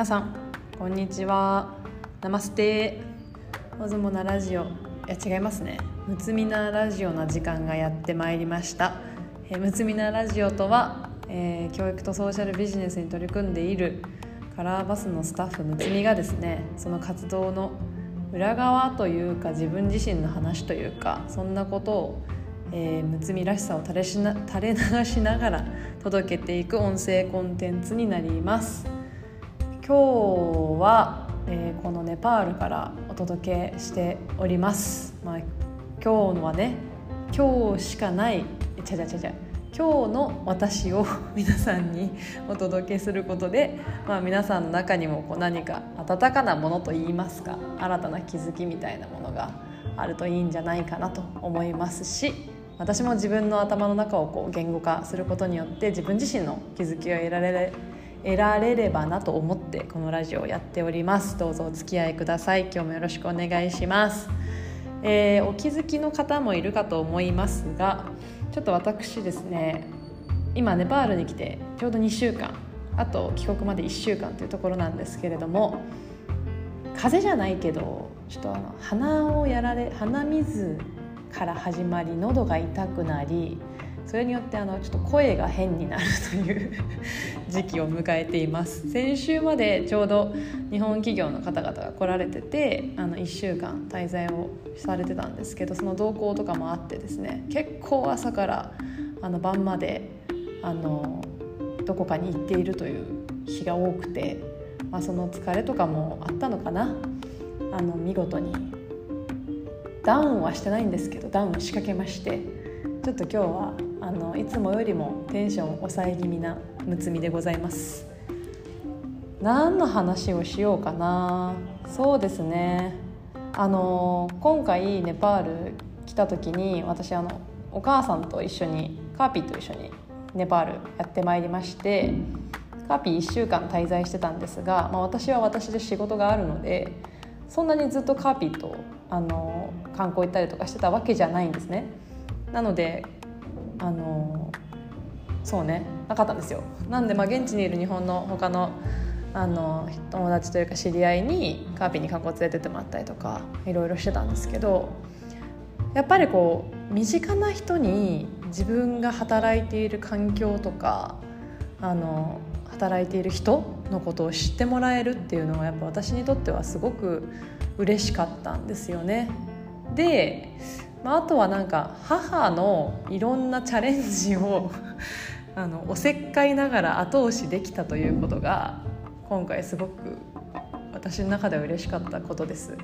皆さんこんにちは。ナマステ。オズモナラジオ。いや違いますね。むつみなラジオの時間がやってまいりました。えむつみなラジオとは、えー、教育とソーシャルビジネスに取り組んでいるカラーバスのスタッフむつみがですねその活動の裏側というか自分自身の話というかそんなことをえー、むつみらしさを垂れしな垂れ流しながら届けていく音声コンテンツになります。今日は、えー、このネパールからお届けしております、まあ、今日のはね今日しかないちゃちゃちゃちゃ今日の私を 皆さんにお届けすることで、まあ、皆さんの中にもこう何か温かなものといいますか新たな気づきみたいなものがあるといいんじゃないかなと思いますし私も自分の頭の中をこう言語化することによって自分自身の気づきを得られ得られればなと思ってこのラジオをやっております。どうぞお付き合いください。今日もよろしくお願いします、えー、お気づきの方もいるかと思いますがちょっと私ですね今ネパールに来てちょうど2週間あと帰国まで1週間というところなんですけれども風邪じゃないけどちょっとあの鼻をやられ鼻水から始まり喉が痛くなりそれによってあのちょっと声が変になるという時期を迎えています。先週までちょうど日本企業の方々が来られててあの1週間滞在をされてたんですけどその動向とかもあってですね結構朝からあの晩まであのどこかに行っているという日が多くて、まあ、その疲れとかもあったのかな。あの見事にダウンはしてないんですけどダウン仕掛けましてちょっと今日はあのいつもよりもテンション抑え気味なむつみでございます。何の話をしようかな。そうですね。あの今回ネパール来た時に私あのお母さんと一緒にカーピーと一緒にネパールやってまいりましてカーピー1週間滞在してたんですが、まあ、私は私で仕事があるのでそんなにずっとカーピーとあの観光行ったりとかしてたわけじゃないんですね。なのであのそうねなかったんですよなんでまあ現地にいる日本の他のあの友達というか知り合いにカーピーに観光連れてってもらったりとかいろいろしてたんですけどやっぱりこう身近な人に自分が働いている環境とかあの働いている人のことを知ってもらえるっていうのはやっぱ私にとってはすごく嬉しかったんですよね。で、まあ、あとはなんか母のいろんなチャレンジを あのおせっかいながら後押しできたということが今回すごく私の中では嬉しかったことです。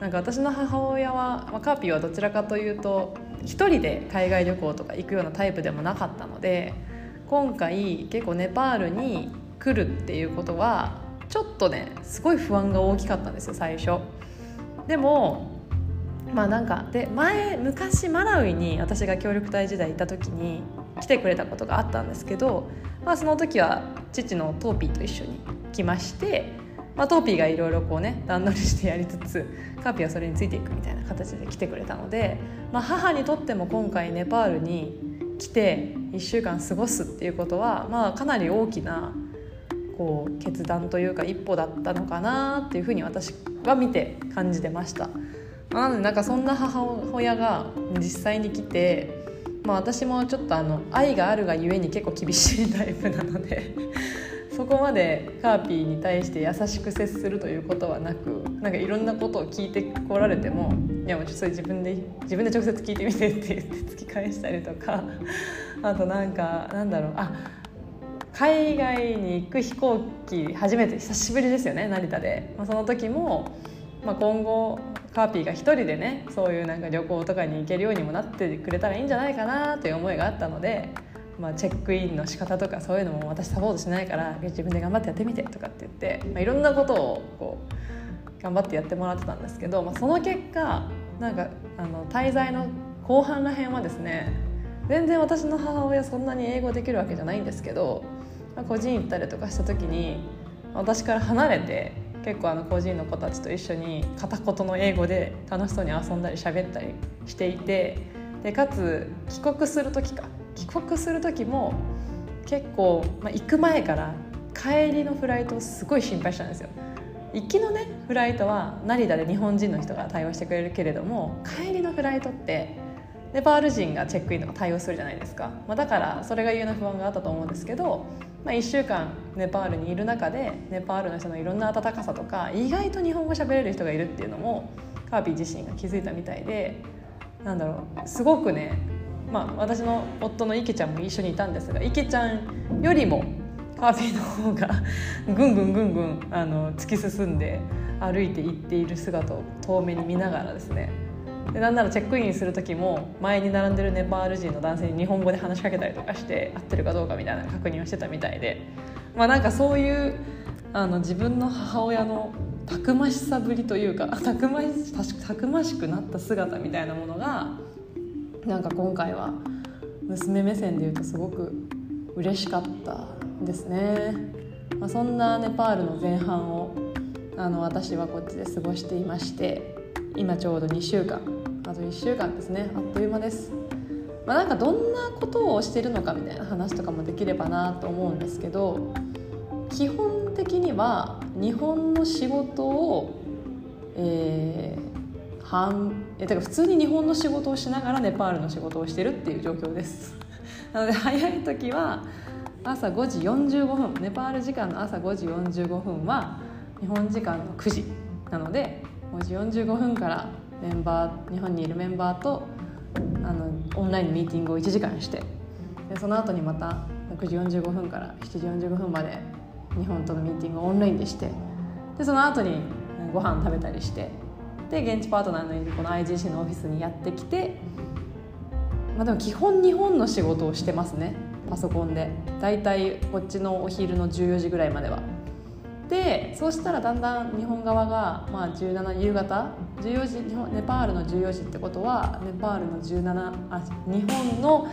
なんか私の母親は、まあ、カーピーはどちらかというと一人で海外旅行とか行くようなタイプでもなかったので今回結構ネパールに来るっていうことはちょっとねすごい不安が大きかったんですよ最初。でもまあなんかで前昔マラウイに私が協力隊時代行った時に来てくれたことがあったんですけど、まあ、その時は父のトーピーと一緒に来まして、まあ、トーピーがいろいろこうね段取りしてやりつつカーピーはそれについていくみたいな形で来てくれたので、まあ、母にとっても今回ネパールに来て1週間過ごすっていうことは、まあ、かなり大きなこう決断というか一歩だったのかなっていうふうに私は見て感じてました。なのでなんかそんな母親が実際に来て、まあ、私もちょっとあの愛があるがゆえに結構厳しいタイプなので そこまでカーピーに対して優しく接するということはなくなんかいろんなことを聞いてこられてもいやもうちょっとそれ自分で自分で直接聞いてみてって言って 突き返したりとか あとなんかなんだろうあ海外に行く飛行機初めて久しぶりですよね成田で、まあ、その時も、まあ、今後カーピーが一人でねそういうなんか旅行とかに行けるようにもなってくれたらいいんじゃないかなという思いがあったので、まあ、チェックインの仕方とかそういうのも私サポートしないから自分で頑張ってやってみてとかって言って、まあ、いろんなことをこう頑張ってやってもらってたんですけど、まあ、その結果なんかあの滞在の後半らへんはですね全然私の母親そんなに英語できるわけじゃないんですけど、まあ、個人行ったりとかした時に私から離れて結構あの個人の子たちと一緒に片言の英語で楽しそうに遊んだり喋ったりしていてでかつ帰国する時か。帰国する時も結構、まあ、行く前から帰りのフライトをすごい心配したんですよ。行きのねフライトは成田で日本人の人が対応してくれるけれども帰りのフライトってネパール人がチェックインとか対応するじゃないですか、まあ、だからそれが言うな不安があったと思うんですけど、まあ、1週間ネパールにいる中でネパールの人のいろんな温かさとか意外と日本語喋れる人がいるっていうのもカービィ自身が気づいたみたいでなんだろうすごくね、まあ、私の夫の池ちゃんも一緒にいたんですが池ちゃんよりもカービィの方がぐんぐんぐんぐんあの突き進んで歩いていっている姿を遠目に見ながらですねでなんならチェックインする時も前に並んでるネパール人の男性に日本語で話しかけたりとかして合ってるかどうかみたいな確認をしてたみたいで。まあなんかそういうあの自分の母親のたくましさぶりというか たくましたくましくなった姿みたいなものがなんか今回は娘目線でいうとすごく嬉しかったですね、まあ、そんなネパールの前半をあの私はこっちで過ごしていまして。今ちょうど2週間。あと1週間ですね。あっという間です、まあ、なんかどんなことをしてるのかみたいな話とかもできればなと思うんですけど基本的には日本の仕事をえー、半えだから普通に日本の仕事をしながらネパールの仕事をしてるっていう状況です。なので早い時は朝5時45分。ネパール時間の朝5時45分は日本時間の9時なので5時45分からメンバー日本にいるメンバーとあのオンラインのミーティングを1時間してでその後にまた6時45分から7時45分まで日本とのミーティングをオンラインでしてでその後にご飯食べたりしてで現地パートナーのいるこの IGC のオフィスにやってきて、まあ、でも基本日本の仕事をしてますねパソコンで。だいたいこっちのお昼の14時ぐらいまでは。でそうしたらだんだん日本側が、まあ、17夕方14時日本ネパールの14時ってことはネパールの17あ日本の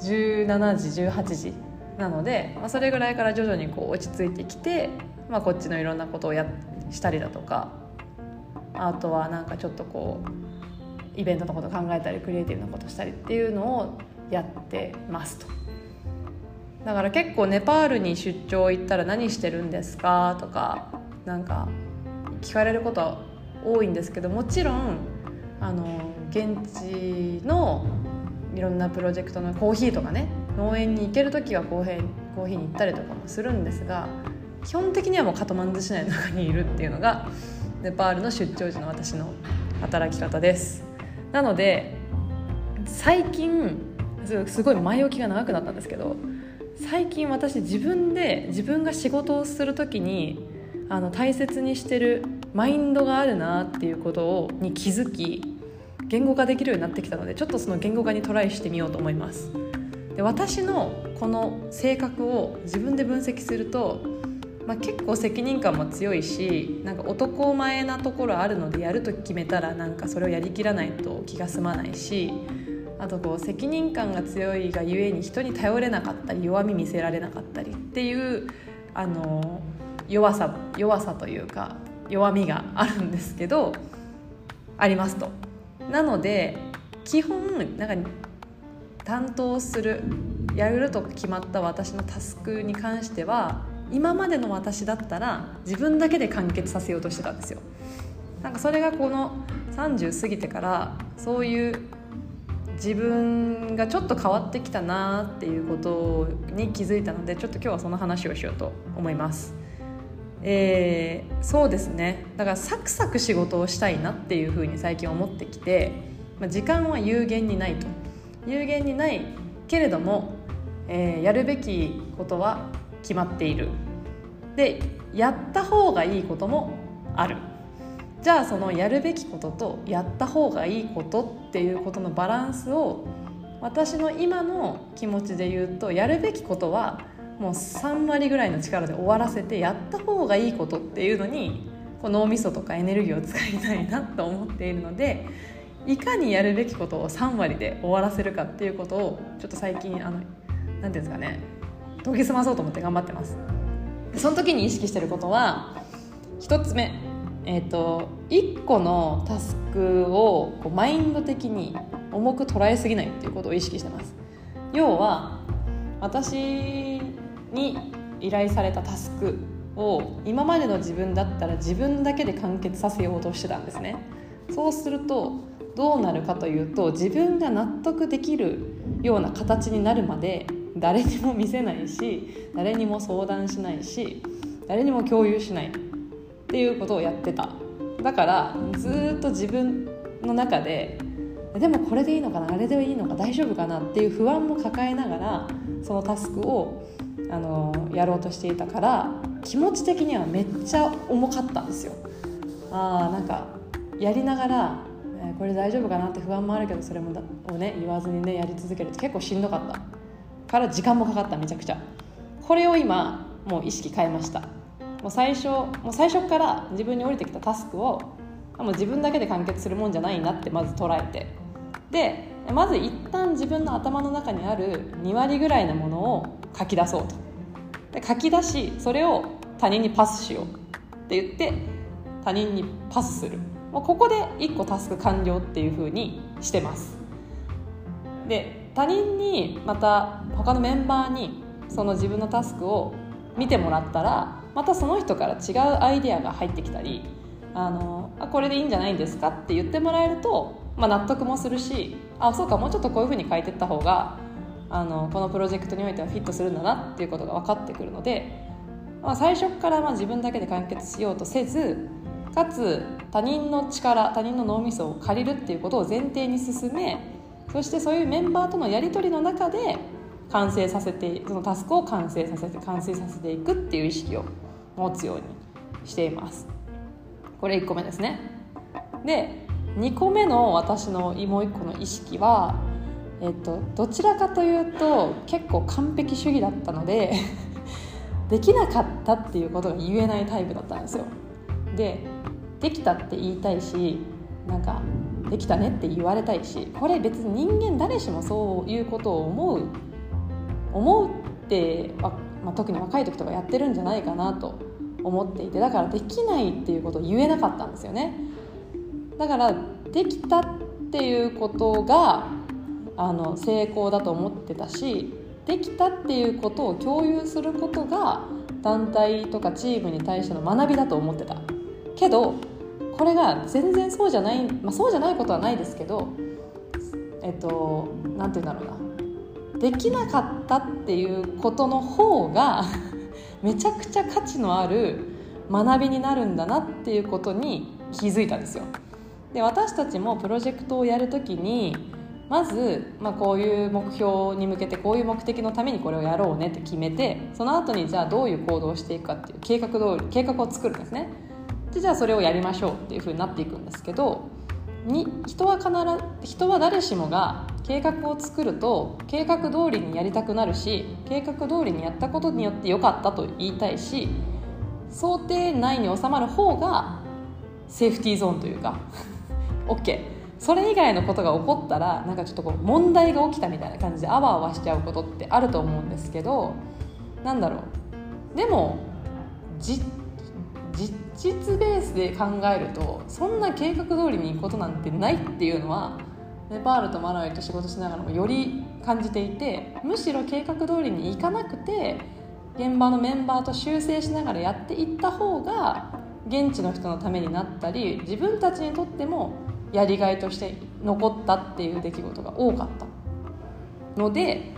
17時18時なので、まあ、それぐらいから徐々にこう落ち着いてきて、まあ、こっちのいろんなことをやしたりだとかあとはなんかちょっとこうイベントのこと考えたりクリエイティブなことしたりっていうのをやってますと。だから結構ネパールに出張行ったら何してるんですか？とかなんか聞かれること多いんですけどもちろんあの現地のいろんなプロジェクトのコーヒーとかね農園に行ける時はコーヒーコーヒーに行ったりとかもするんですが基本的にはもうカトマンズ市内の中にいるっていうのがネパールの出張時の私の働き方です。なので最近すごい前置きが長くなったんですけど最近私自分で自分が仕事をする時にあの大切にしてるマインドがあるなっていうことをに気づき言語化できるようになってきたのでちょっとその言語化にトライしてみようと思います。で私のこの性格を自分で分析すると、まあ、結構責任感も強いしなんか男前なところあるのでやると決めたらなんかそれをやりきらないと気が済まないしあとこう責任感が強いがゆえに人に頼れなかったり弱み見せられなかったりっていうあの弱さ弱さというか弱みがあるんですけどありますと。なので基本なんか担当するやると決まった私のタスクに関しては今までの私だったら自分だけで完結させようとしてたんですよ。なんかそれがこの30過ぎてからそういう自分がちょっと変わってきたなっていうことに気づいたのでちょっと今日はその話をしようと思います。えー、そうですね。だからサクサク仕事をしたいなっていうふうに最近思ってきて、まあ、時間は有限にないと。有限にないけれども、えー、やるべきことは決まっている。でやった方がいいこともある。じゃあそのやるべきこととやった方がいいことっていうことのバランスを私の今の気持ちで言うとやるべきことはもう3割ぐらいの力で終わらせてやった方がいいことっていうのにこう脳みそとかエネルギーを使いたいなと思っているので いかにやるべきことを3割で終わらせるかっていうことをちょっと最近あのなんていうんですかね研ぎ澄まそうと思って頑張ってます。その時に意識してることは1つ目。えーと、1個のタスクをこうマインド的に重く捉えすぎないっていうことを意識してます。要は私に依頼されたタスクを今までの自分だったら自分だけで完結させようとしてたんですね。そうするとどうなるかというと自分が納得できるような形になるまで誰にも見せないし誰にも相談しないし誰にも共有しない。っていうことをやってた。だからずっと自分の中ででもこれでいいのかな？あれでいいのか？大丈夫かな？っていう不安も抱えながらそのタスクをあのやろうとしていたから気持ち的にはめっちゃ重かったんですよ。あーなんかやりながらこれ大丈夫かな？って不安もあるけどそれもをね言わずにねやり続けると結構しんどかった。から時間もかかっためちゃくちゃ。これを今もう意識変えました。もう最初もう最初から自分に降りてきたタスクをもう自分だけで完結するもんじゃないなってまず捉えて。でまず一旦自分の頭の中にある2割ぐらいのものを書き出そうと。で書き出しそれを他人にパスしようって言って他人にパスする。もうここで1個タスク完了っていうふうにしてます。で他人にまた他のメンバーにその自分のタスクを見てもらったらまたその人から違うアイデアが入ってきたりあのあこれでいいんじゃないんですかって言ってもらえると、まあ、納得もするしあそうかもうちょっとこういうふうに書いてった方があのこのプロジェクトにおいてはフィットするんだなっていうことが分かってくるので、まあ、最初からまあ自分だけで完結しようとせずかつ他人の力他人の脳みそを借りるっていうことを前提に進めそしてそういうメンバーとのやり取りの中で完成させてそのタスクを完成させて完成させていくっていう意識を持つようにしています。これ1個目ですね。で2個目の私のもう1個の意識は、えっと、どちらかというと結構完璧主義だったので できなかったっていうことが言えないタイプだったんですよ。でできたって言いたいしなんかできたねって言われたいしこれ別に人間誰しもそういうことを思う思うってまあ、特に若い時とかやってるんじゃないかなと思っていてだからできないっていうことを言えなかったんですよね。だからできたっていうことがあの成功だと思ってたしできたっていうことを共有することが団体とかチームに対しての学びだと思ってた。けどこれが全然そうじゃない、まあ、そうじゃないことはないですけどえっと何て言うんだろうな。できなかったっていうことの方が めちゃくちゃ価値のある学びになるんだなっていうことに気づいたんですよ。で私たちもプロジェクトをやるときにまず、まあ、こういう目標に向けてこういう目的のためにこれをやろうねって決めてその後にじゃあどういう行動をしていくかっていう計画通り計画を作るんですねでじゃあそれをやりましょうっていうふうになっていくんですけどに人は必ず人は誰しもが計画を作ると計画通りにやりたくなるし計画通りにやったことによって良かったと言いたいし想定内に収まる方がセーフティーゾーンというか OK それ以外のことが起こったらなんかちょっとこう問題が起きたみたいな感じであわあわしちゃうことってあると思うんですけどなんだろう。でも実実ベースで考えるとそんな計画通りに行くことなんてないっていうのはネパールとマラウイと仕事しながらもより感じていてむしろ計画通りにいかなくて現場のメンバーと修正しながらやっていった方が現地の人のためになったり自分たちにとってもやりがいとして残ったっていう出来事が多かった。ので、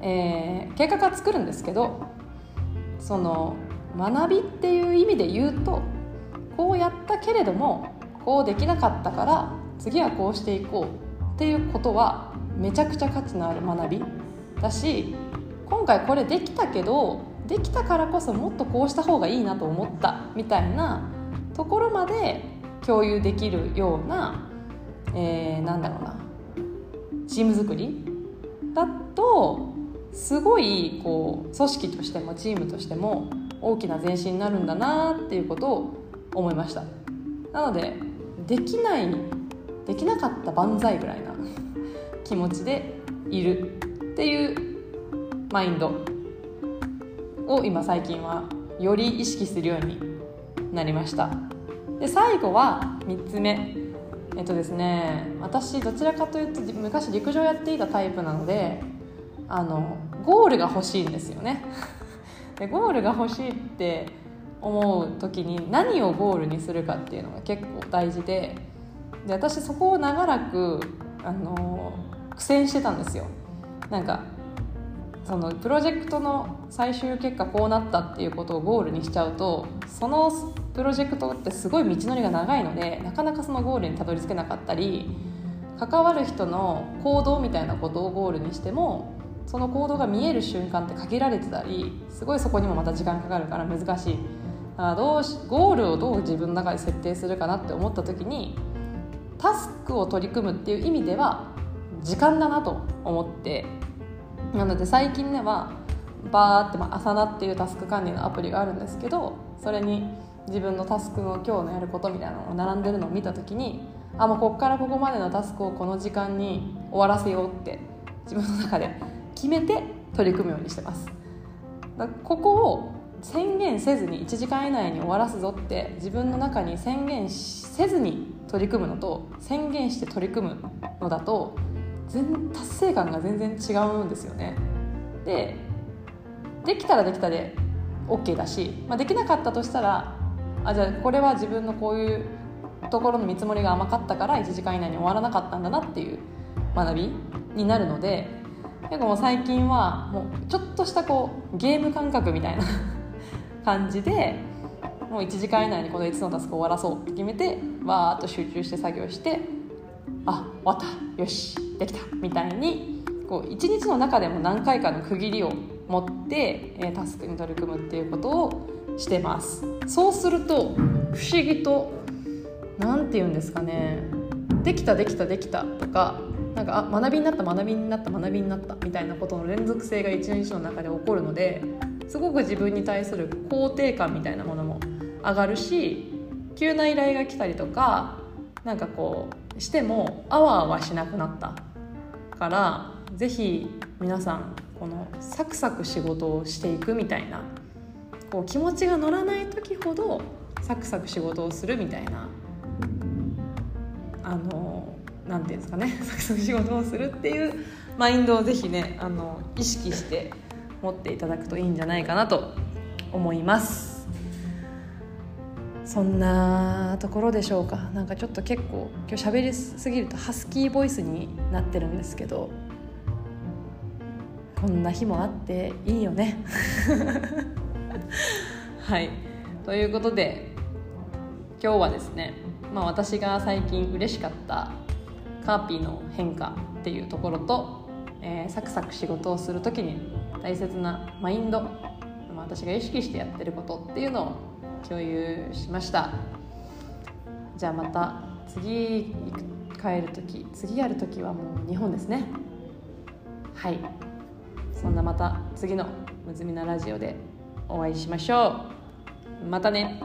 えー、計画は作るんですけどその学びっていう意味で言うとこうやったけれどもこうできなかったから次はこうしていこうっていうことはめちゃくちゃ価値のある学びだし今回これできたけどできたからこそもっとこうした方がいいなと思ったみたいなところまで共有できるような、えー、なんだろうなチーム作りだとすごいこう組織としてもチームとしても大きな前進になるんだなっていうことを思いました。なのでできないできなかった万歳ぐらいな気持ちでいるっていうマインドを今最近はより意識するようになりました。で最後は3つ目。えっとですね私どちらかというと昔陸上やっていたタイプなのであのゴールが欲しいんですよね。でゴールが欲しいって思う時に何をゴールにするかっていうのが結構大事でで私そこを長らくあの苦戦してたんですよ。なんかそのプロジェクトの最終結果こうなったっていうことをゴールにしちゃうとそのプロジェクトってすごい道のりが長いのでなかなかそのゴールにたどり着けなかったり関わる人の行動みたいなことをゴールにしてもその行動が見える瞬間って限られてたりすごいそこにもまた時間かかるから難しい。あどうしゴールをどう自分の中で設定するかなって思った時にタスクを取り組むっていう意味では時間だなと思ってなので最近ではバーって、まあ、朝ナっていうタスク管理のアプリがあるんですけどそれに自分のタスクの今日のやることみたいなのが並んでるのを見た時にあもうここからここまでのタスクをこの時間に終わらせようって自分の中で決めて取り組むようにしてます。ここを宣言せずに1時間以内に終わらすぞって自分の中に宣言せずに取り組むのと宣言して取り組むのだと全達成感が全然違うんですよね。でできたらできたで OK だし、まあ、できなかったとしたらあじゃあこれは自分のこういうところの見積もりが甘かったから1時間以内に終わらなかったんだなっていう学びになるので結構もう最近はもうちょっとしたこうゲーム感覚みたいな 感じでもう1時間以内にこの5つのタスクを終わらそうって決めてわーっと集中して作業してあ終わったよしできた。みたいにこう1日の中でも何回かの区切りを持って、タスクに取り組むっていうことをしてます。そうすると不思議と何て言うんですかね。できたできたできたとかなんかあ学びになった学びになった学びになったみたいなことの連続性が一日の中で起こるのですごく自分に対する肯定感みたいなもの上がるし急な依頼が来たりとかなんかこうしてもあわあわしなくなった。から是非皆さんこのサクサク仕事をしていくみたいなこう気持ちが乗らない時ほどサクサク仕事をするみたいなあのなんていうんですかね サクサク仕事をするっていうマインドをぜひねあの意識して持っていただくといいんじゃないかなと思います。そんなところでしょうか。なんかちょっと結構今日喋りすぎるとハスキーボイスになってるんですけどこんな日もあっていいよね。はい。ということで今日はですね、まあ、私が最近嬉しかったカーピーの変化っていうところと、えー、サクサク仕事をする時に大切なマインド、まあ、私が意識してやってることっていうのを共有しました。じゃあまた次帰る時次やる時はもう日本ですね。はい。そんなまた次のむずみなラジオでお会いしましょう。またね。